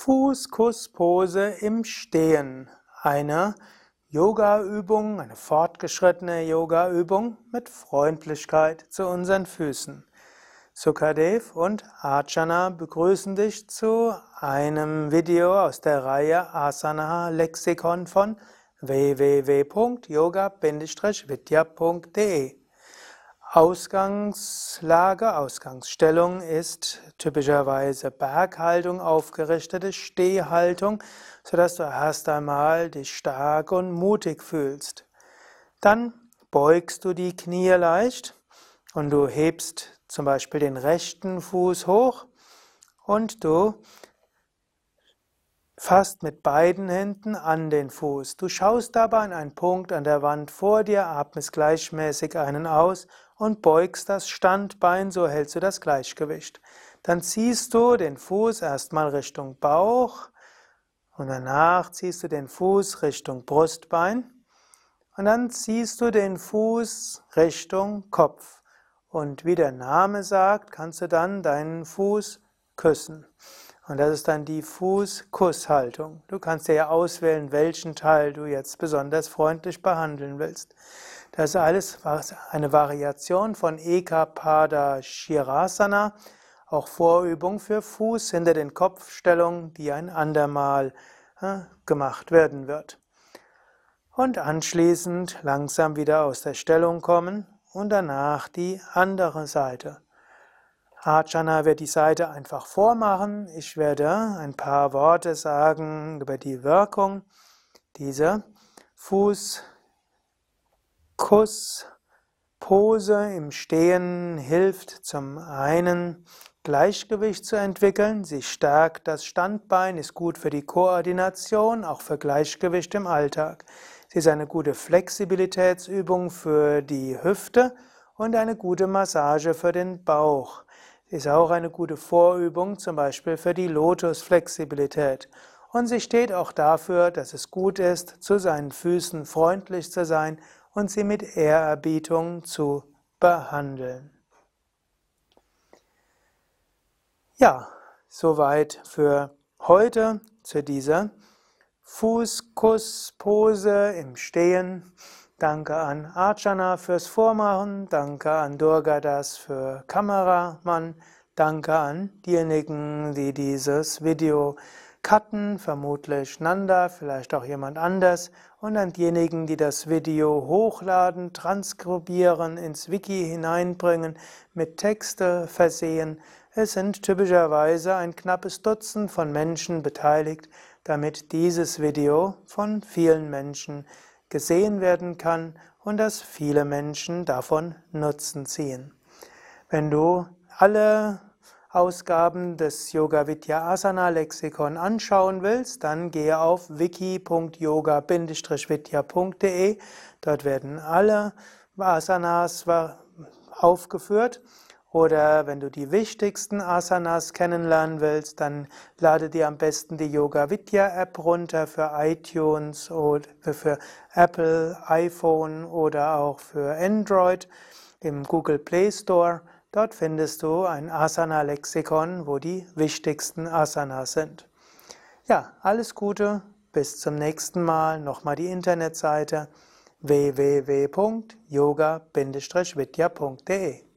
Fußkusspose im Stehen. Eine Yoga-Übung, eine fortgeschrittene Yoga-Übung mit Freundlichkeit zu unseren Füßen. Sukadev und Archana begrüßen dich zu einem Video aus der Reihe Asana Lexikon von www.yoga-vidya.de. Ausgangslage, Ausgangsstellung ist typischerweise Berghaltung, aufgerichtete Stehhaltung, sodass du erst einmal dich stark und mutig fühlst. Dann beugst du die Knie leicht und du hebst zum Beispiel den rechten Fuß hoch und du fasst mit beiden Händen an den Fuß. Du schaust dabei an einen Punkt an der Wand vor dir, atmest gleichmäßig einen aus und beugst das Standbein, so hältst du das Gleichgewicht. Dann ziehst du den Fuß erstmal Richtung Bauch und danach ziehst du den Fuß Richtung Brustbein und dann ziehst du den Fuß Richtung Kopf. Und wie der Name sagt, kannst du dann deinen Fuß küssen. Und das ist dann die Fußkusshaltung. Du kannst dir ja auswählen, welchen Teil du jetzt besonders freundlich behandeln willst. Das ist alles eine Variation von Ekapada Shirasana, auch Vorübung für Fuß hinter den Kopfstellungen, die ein andermal äh, gemacht werden wird. Und anschließend langsam wieder aus der Stellung kommen und danach die andere Seite. Archana wird die Seite einfach vormachen. Ich werde ein paar Worte sagen über die Wirkung dieser Fuß Kusspose im Stehen hilft zum einen Gleichgewicht zu entwickeln, sie stärkt das Standbein, ist gut für die Koordination, auch für Gleichgewicht im Alltag. Sie ist eine gute Flexibilitätsübung für die Hüfte und eine gute Massage für den Bauch. Ist auch eine gute Vorübung zum Beispiel für die Lotusflexibilität. Und sie steht auch dafür, dass es gut ist, zu seinen Füßen freundlich zu sein und sie mit Ehrerbietung zu behandeln. Ja, soweit für heute zu dieser Fußkusspose im Stehen. Danke an Archana fürs Vormachen, danke an Durgadas für Kameramann, danke an diejenigen, die dieses Video cutten, vermutlich Nanda, vielleicht auch jemand anders, und an diejenigen, die das Video hochladen, transkribieren, ins Wiki hineinbringen, mit Texte versehen. Es sind typischerweise ein knappes Dutzend von Menschen beteiligt, damit dieses Video von vielen Menschen gesehen werden kann und dass viele Menschen davon Nutzen ziehen. Wenn du alle Ausgaben des Yoga Vidya Asana Lexikon anschauen willst, dann gehe auf wiki.yoga-vidya.de. Dort werden alle Asanas aufgeführt. Oder wenn du die wichtigsten Asanas kennenlernen willst, dann lade dir am besten die Yoga Vidya App runter für iTunes oder für Apple, iPhone oder auch für Android im Google Play Store. Dort findest du ein Asana-Lexikon, wo die wichtigsten Asanas sind. Ja, alles Gute, bis zum nächsten Mal. Nochmal die Internetseite www.yoga-vidya.de